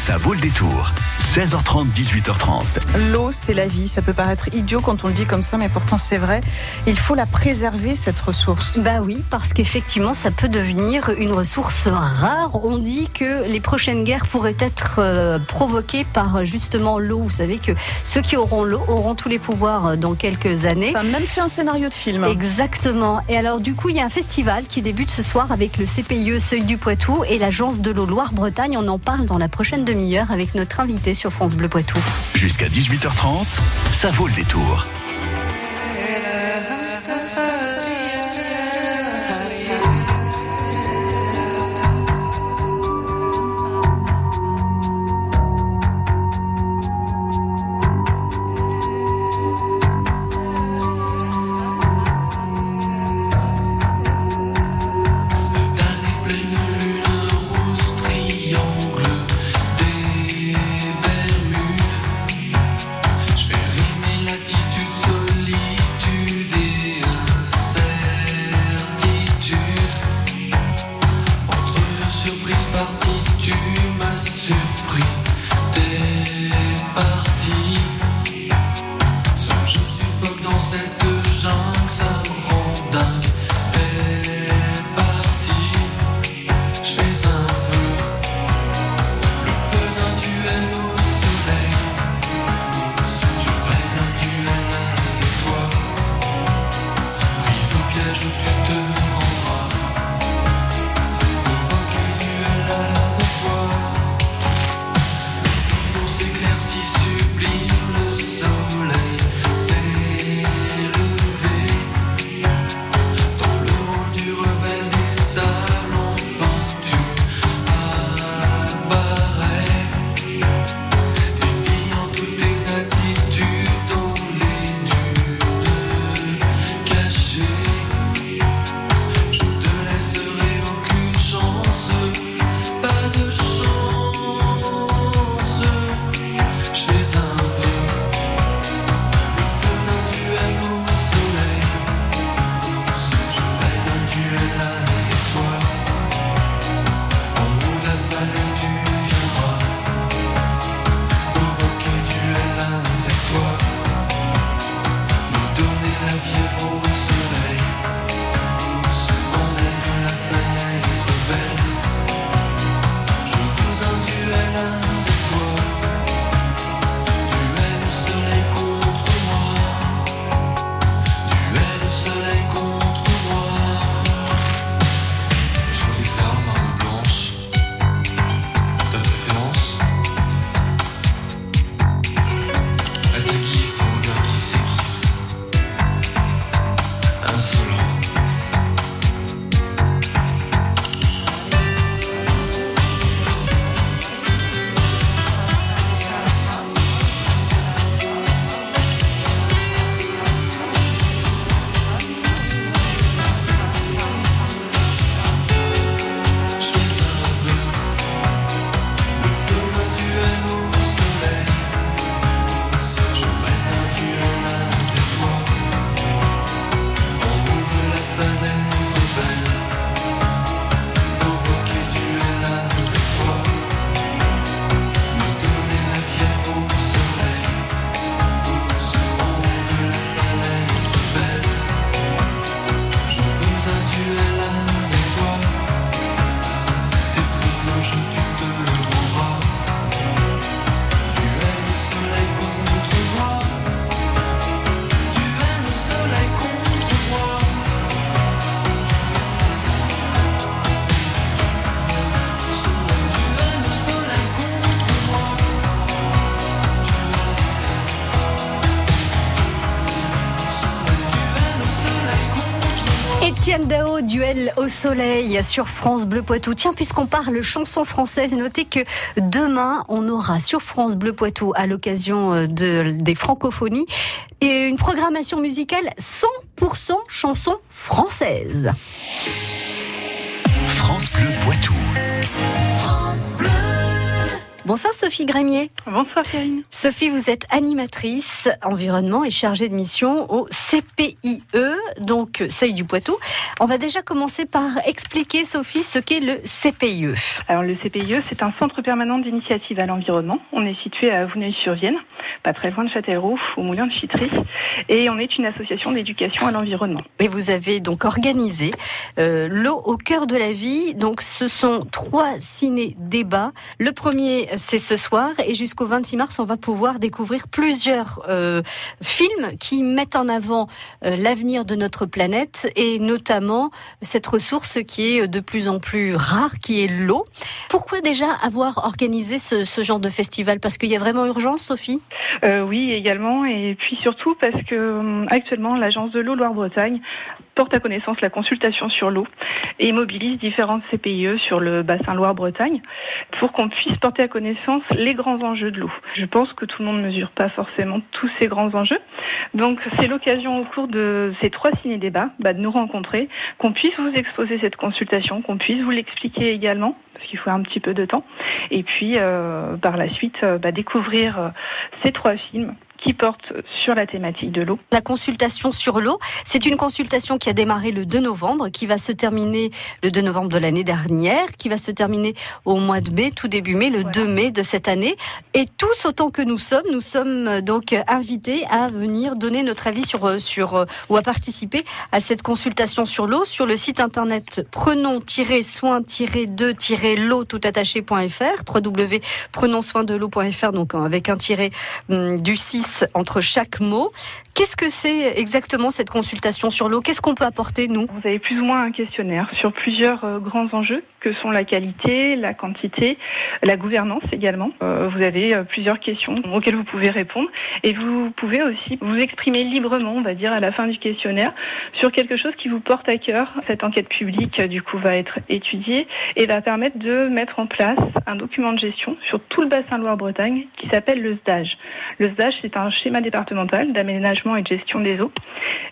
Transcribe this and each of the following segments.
Ça vaut le détour. 16h30, 18h30. L'eau, c'est la vie. Ça peut paraître idiot quand on le dit comme ça, mais pourtant c'est vrai. Il faut la préserver, cette ressource. Bah oui, parce qu'effectivement, ça peut devenir une ressource rare. On dit que les prochaines guerres pourraient être euh, provoquées par justement l'eau. Vous savez que ceux qui auront l'eau auront tous les pouvoirs euh, dans quelques années. Ça a même fait un scénario de film. Exactement. Et alors, du coup, il y a un festival qui débute ce soir avec le CPIE Seuil du Poitou et l'agence de l'eau Loire-Bretagne. On en parle dans la prochaine demi-heure avec notre invité sur France Bleu Poitou. Jusqu'à 18h30, ça vaut le détour. Duel au soleil sur France Bleu Poitou. Tiens, puisqu'on parle chanson française, notez que demain, on aura sur France Bleu Poitou, à l'occasion euh, de, des francophonies, une programmation musicale 100% chanson française. France Bleu Poitou. Bonsoir Sophie Grémier. Bonsoir Karine. Sophie, vous êtes animatrice environnement et chargée de mission au CPIE, donc Seuil du Poitou. On va déjà commencer par expliquer, Sophie, ce qu'est le CPIE. Alors le CPIE, c'est un centre permanent d'initiative à l'environnement. On est situé à Vouneuil-sur-Vienne, pas très loin de Châtellerault, au Moulin de Chitry, et on est une association d'éducation à l'environnement. Et vous avez donc organisé euh, l'eau au cœur de la vie. Donc ce sont trois ciné-débats. Le premier, c'est ce soir, et jusqu'au 26 mars, on va pouvoir découvrir plusieurs euh, films qui mettent en avant euh, l'avenir de notre planète et notamment cette ressource qui est de plus en plus rare, qui est l'eau. Pourquoi déjà avoir organisé ce, genre de festival? Parce qu'il y a vraiment urgence, Sophie? Euh, oui, également, et puis surtout parce que euh, actuellement l'agence de l'eau Loire-Bretagne porte à connaissance la consultation sur l'eau et mobilise différentes CPIE sur le bassin Loire-Bretagne pour qu'on puisse porter à connaissance les grands enjeux de l'eau. Je pense que tout le monde ne mesure pas forcément tous ces grands enjeux. Donc c'est l'occasion au cours de ces trois ciné-débats bah, de nous rencontrer, qu'on puisse vous exposer cette consultation, qu'on puisse vous l'expliquer également parce qu'il faut un petit peu de temps. Et puis, euh, par la suite, euh, bah, découvrir euh, ces trois films qui portent sur la thématique de l'eau. La consultation sur l'eau, c'est une consultation qui a démarré le 2 novembre, qui va se terminer le 2 novembre de l'année dernière, qui va se terminer au mois de mai, tout début mai, le Voilà. 2 mai de cette année. Et tous autant que nous sommes, nous sommes euh, donc invités à venir donner notre avis sur, euh, sur euh, ou à participer à cette consultation sur l'eau sur le site internet prenons-soin-de-l'eau tout attaché.fr, donc avec un tiré hum, du 6 entre chaque mot. Qu'est-ce que c'est exactement cette consultation sur l'eau? Qu'est-ce qu'on peut apporter, nous? Vous avez plus ou moins un questionnaire sur plusieurs euh, grands enjeux que sont la qualité, la quantité, la gouvernance également. Euh, vous avez euh, plusieurs questions auxquelles vous pouvez répondre et vous pouvez aussi vous exprimer librement, on va dire, à la fin du questionnaire sur quelque chose qui vous porte à cœur. Cette enquête publique, du coup, va être étudiée et va permettre de mettre en place un document de gestion sur tout le bassin Loire-Bretagne qui s'appelle le SDAGE. Le SDAGE, c'est un schéma départemental d'aménagement et de gestion des eaux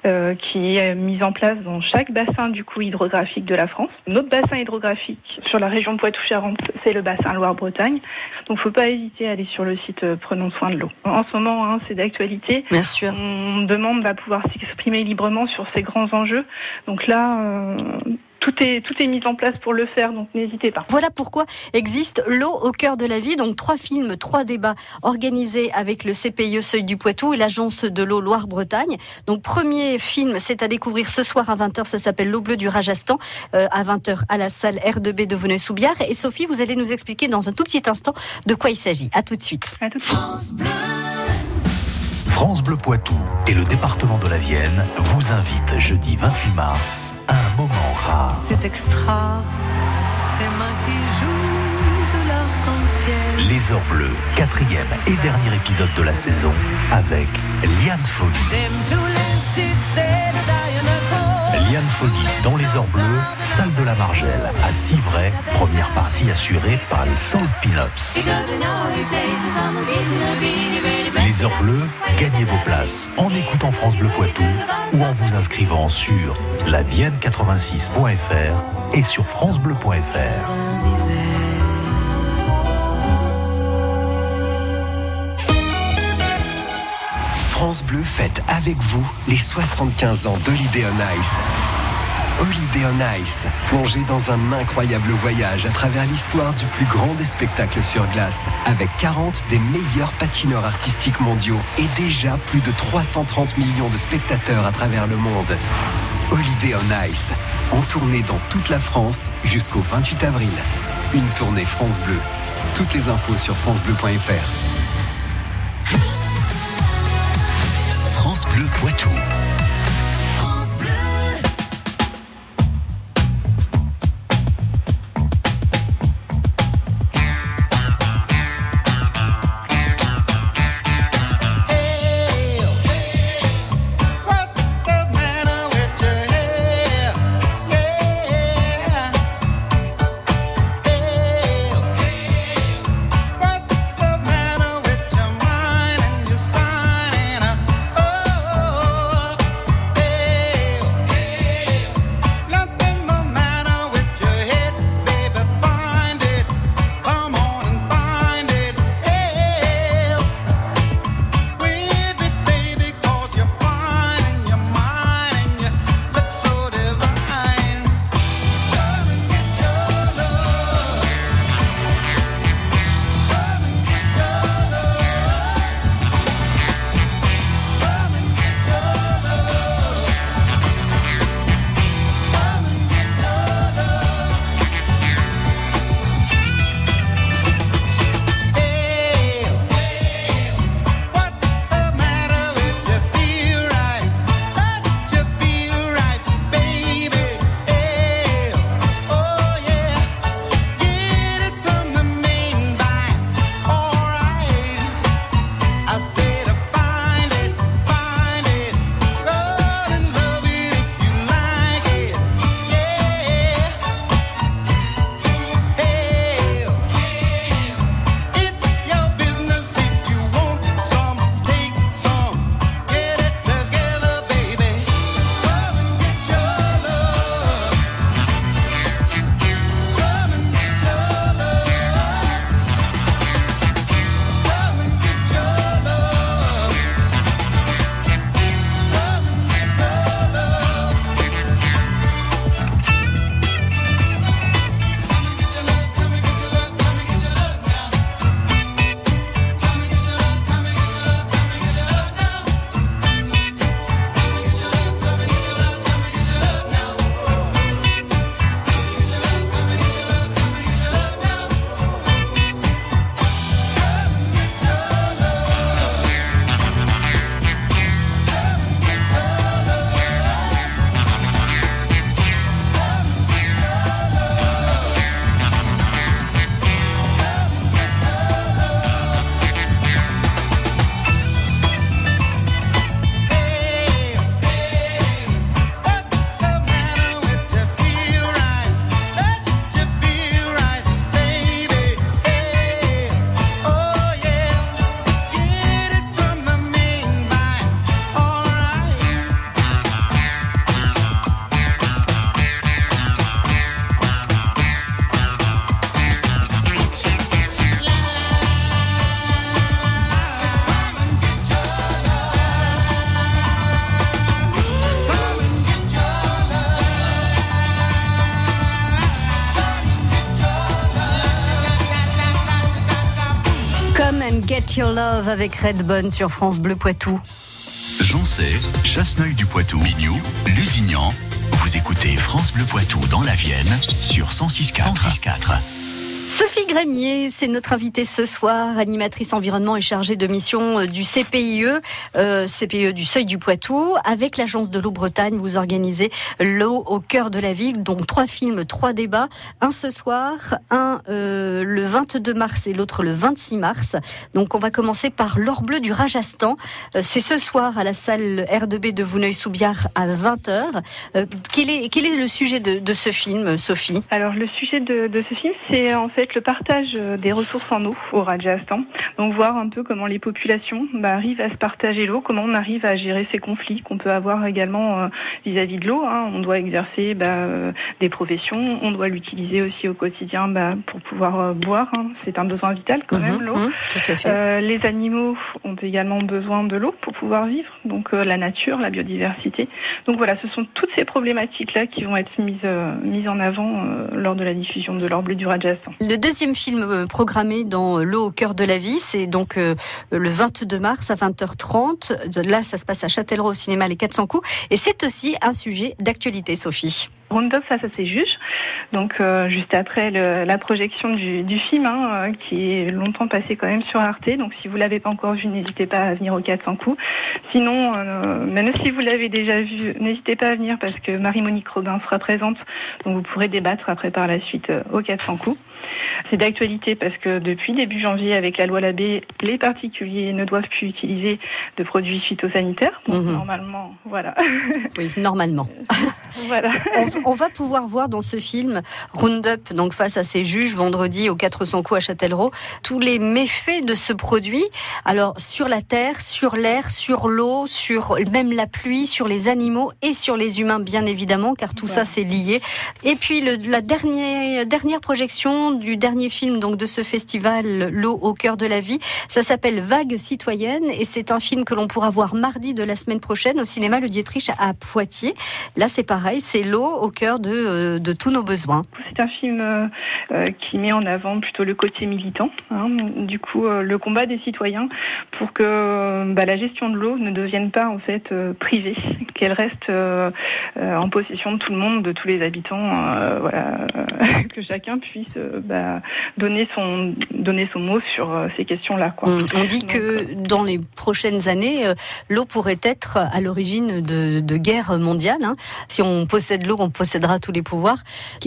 euh, qui est mis en place dans chaque bassin du coup hydrographique de la France. Notre bassin hydrographique sur la région Poitou-Charentes, c'est le bassin Loire-Bretagne. Donc, faut pas hésiter à aller sur le site euh, Prenons soin de l'eau. En ce moment, hein, c'est d'actualité. Bien sûr. On demande à pouvoir s'exprimer librement sur ces grands enjeux. Donc là, euh, tout est tout est mis en place pour le faire. Donc n'hésitez pas. Voilà pourquoi existe l'eau au cœur de la vie. Donc trois films, trois débats organisés avec le CPIE Seuil du Poitou et l'agence de l'eau Loire-Bretagne. Donc premier film, c'est à découvrir ce soir à 20h. Ça s'appelle L'eau bleue du Rajasthan euh, à 20h à la salle R2B de Veneux-Soubiard. Et Sophie, vous allez nous expliquer dans un tout petit instant de quoi il s'agit. À tout de suite. À tout de suite. France Bleu Poitou et le département de la Vienne vous invitent jeudi 28 mars à un moment rare. C'est extra, c'est mains qui jouent de l'arc-en-ciel. Les Heures Bleues, quatrième et dernier épisode de la saison avec Liane Folly. J'aime tous les succès de Diana. Liane Folly dans Les Heures Bleues, salle de la Margelle à Civray, première partie assurée par les Soul Pinups. Les Heures Bleues, gagnez vos places en écoutant France Bleu Poitou ou en vous inscrivant sur lavienne86.fr et sur francebleu.fr. France Bleu fête avec vous les 75 ans d'Holiday on Ice. Holiday on Ice, plongez dans un incroyable voyage à travers l'histoire du plus grand des spectacles sur glace, avec 40 des meilleurs patineurs artistiques mondiaux et déjà plus de 330 millions de spectateurs à travers le monde. Holiday on Ice, en tournée dans toute la France jusqu'au 28 avril. Une tournée France Bleu. Toutes les infos sur francebleu.fr. France Bleu Poitou. Get your love avec Redbone sur France Bleu Poitou. Joncé, Chasseneuil du Poitou, Mignou, Lusignan. Vous écoutez France Bleu Poitou dans la Vienne sur 106.4. 106.4. Sophie Grémier, c'est notre invitée ce soir, animatrice environnement et chargée de mission euh, du CPIE, euh, CPIE du Seuil du Poitou. Avec l'agence de l'eau Bretagne, vous organisez l'eau au cœur de la ville. Donc trois films, trois débats. Un ce soir, un euh, le 22 mars et l'autre le 26 mars. Donc on va commencer par l'or bleu du Rajasthan. Euh, c'est ce soir à la salle R2B de Vouneuil-sous-Biard à 20h. Euh, quel, est, quel est le sujet de, de ce film, Sophie? Alors le sujet de, de ce film, c'est en fait le partage euh, des ressources en eau au Rajasthan. Donc voir un peu comment les populations bah, arrivent à se partager l'eau, comment on arrive à gérer ces conflits qu'on peut avoir également euh, vis-à-vis de l'eau. hein. On doit exercer bah, euh, des professions, on doit l'utiliser aussi au quotidien bah, pour pouvoir boire. hein. C'est un besoin vital quand même Mhm, l'eau. fait. Euh, les animaux ont également besoin de l'eau pour pouvoir vivre, donc euh, la nature, la biodiversité. Donc voilà, ce sont toutes ces problématiques-là qui vont être mises, euh, mises en avant euh, lors de la diffusion de l'or bleu du Rajasthan. Le deuxième film euh, programmé dans L'eau au cœur de la vie, c'est donc euh, le 22 mars à 20h30. Là, ça se passe à Châtellerault au cinéma Les 400 coups. Et c'est aussi un sujet d'actualité, Sophie. Roundup face à ses juges, donc euh, juste après la projection du, film, hein, qui est longtemps passé quand même sur Arte. Donc si vous l'avez pas encore vu, n'hésitez pas à venir aux 400 coups. Sinon, même si vous l'avez déjà vu, n'hésitez pas à venir parce que Marie-Monique Robin sera présente, donc vous pourrez débattre après par la suite euh, aux 400 coups. C'est d'actualité parce que depuis début janvier, avec la loi Labé, les particuliers ne doivent plus utiliser de produits phytosanitaires. Donc Mhm. normalement, voilà, Oui, normalement. voilà. On, on va pouvoir voir dans ce film Roundup, donc face à ses juges, vendredi aux 400 coups à Châtellerault, tous les méfaits de ce produit. Alors, sur la terre, sur l'air, sur l'eau, sur même la pluie, sur les animaux et sur les humains, bien évidemment, car tout ça, c'est lié. Et puis, le- la dernière, dernière projection du dernier film donc de ce festival, L'eau au cœur de la vie, ça s'appelle Vague citoyenne et c'est un film que l'on pourra voir mardi de la semaine prochaine au cinéma Le Dietrich à Poitiers. Là, c'est pareil, c'est l'eau au cœur de, euh, de tous nos besoins. C'est un film euh, euh, qui met en avant plutôt le côté militant, hein. du coup le combat des citoyens pour que bah, la gestion de l'eau ne devienne pas en fait privée, qu'elle reste en possession de tout le monde, de tous les habitants, que chacun puisse bah, donner son donner son mot sur euh, ces questions-là. Quoi. On, dit Donc, que dans les prochaines années, euh, l'eau pourrait être à l'origine de, de guerres mondiales. hein. Si on possède l'eau, on possédera tous les pouvoirs.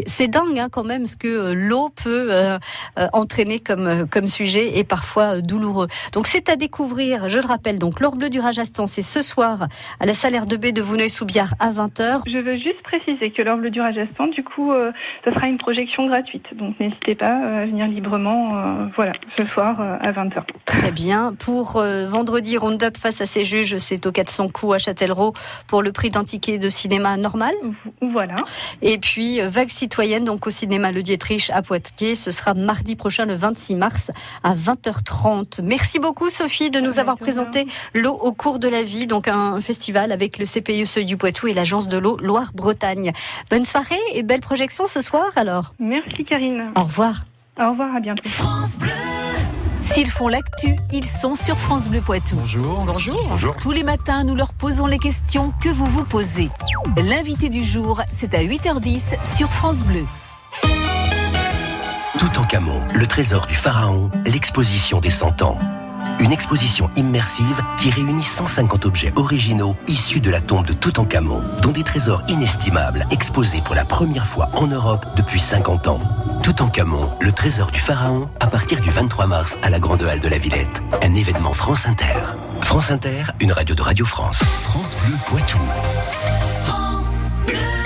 C'est dingue hein, quand même ce que euh, l'eau peut euh, euh, entraîner comme, euh, comme sujet et parfois euh, douloureux. Donc c'est à découvrir, je le rappelle, donc l'or bleu du Rajasthan, c'est ce soir à la salle R2B de Vouneuil-sous-Biard à 20h. Je veux juste préciser que l'or bleu du Rajasthan, du coup, euh, ça sera une projection gratuite. Donc n'hésitez pas euh, à venir librement, euh, voilà, ce soir euh, à 20h. Très bien. Pour euh, vendredi, Roundup face à ses juges, c'est au 400 coups à Châtellerault pour le prix d'un ticket de cinéma normal. Voilà. Et puis, euh, Vague citoyenne, donc au cinéma Le Dietrich à Poitiers, ce sera mardi prochain, le 26 mars, à 20h30. Merci beaucoup, Sophie, de nous avoir présenté l'eau au cours de la vie, donc un festival avec le CPE Seuil du Poitou et l'Agence de l'eau Loire-Bretagne. Bonne soirée et belle projection ce soir, alors. Merci Karine. Au revoir. Au revoir, à bientôt. S'ils font l'actu, ils sont sur France Bleu Poitou. Bonjour. Bonjour. Bonjour. Tous les matins, nous leur posons les questions que vous vous posez. L'invité du jour, c'est à 8h10 sur France Bleu. Toutankhamon, le trésor du pharaon, l'exposition des 100 ans. Une exposition immersive qui réunit 150 objets originaux issus de la tombe de Toutankhamon, dont des trésors inestimables exposés pour la première fois en Europe depuis 50 ans. Toutankhamon, le trésor du pharaon, à partir du 23 mars à la Grande Halle de la Villette. Un événement France Inter. France Inter, une radio de Radio France. France Bleu Poitou.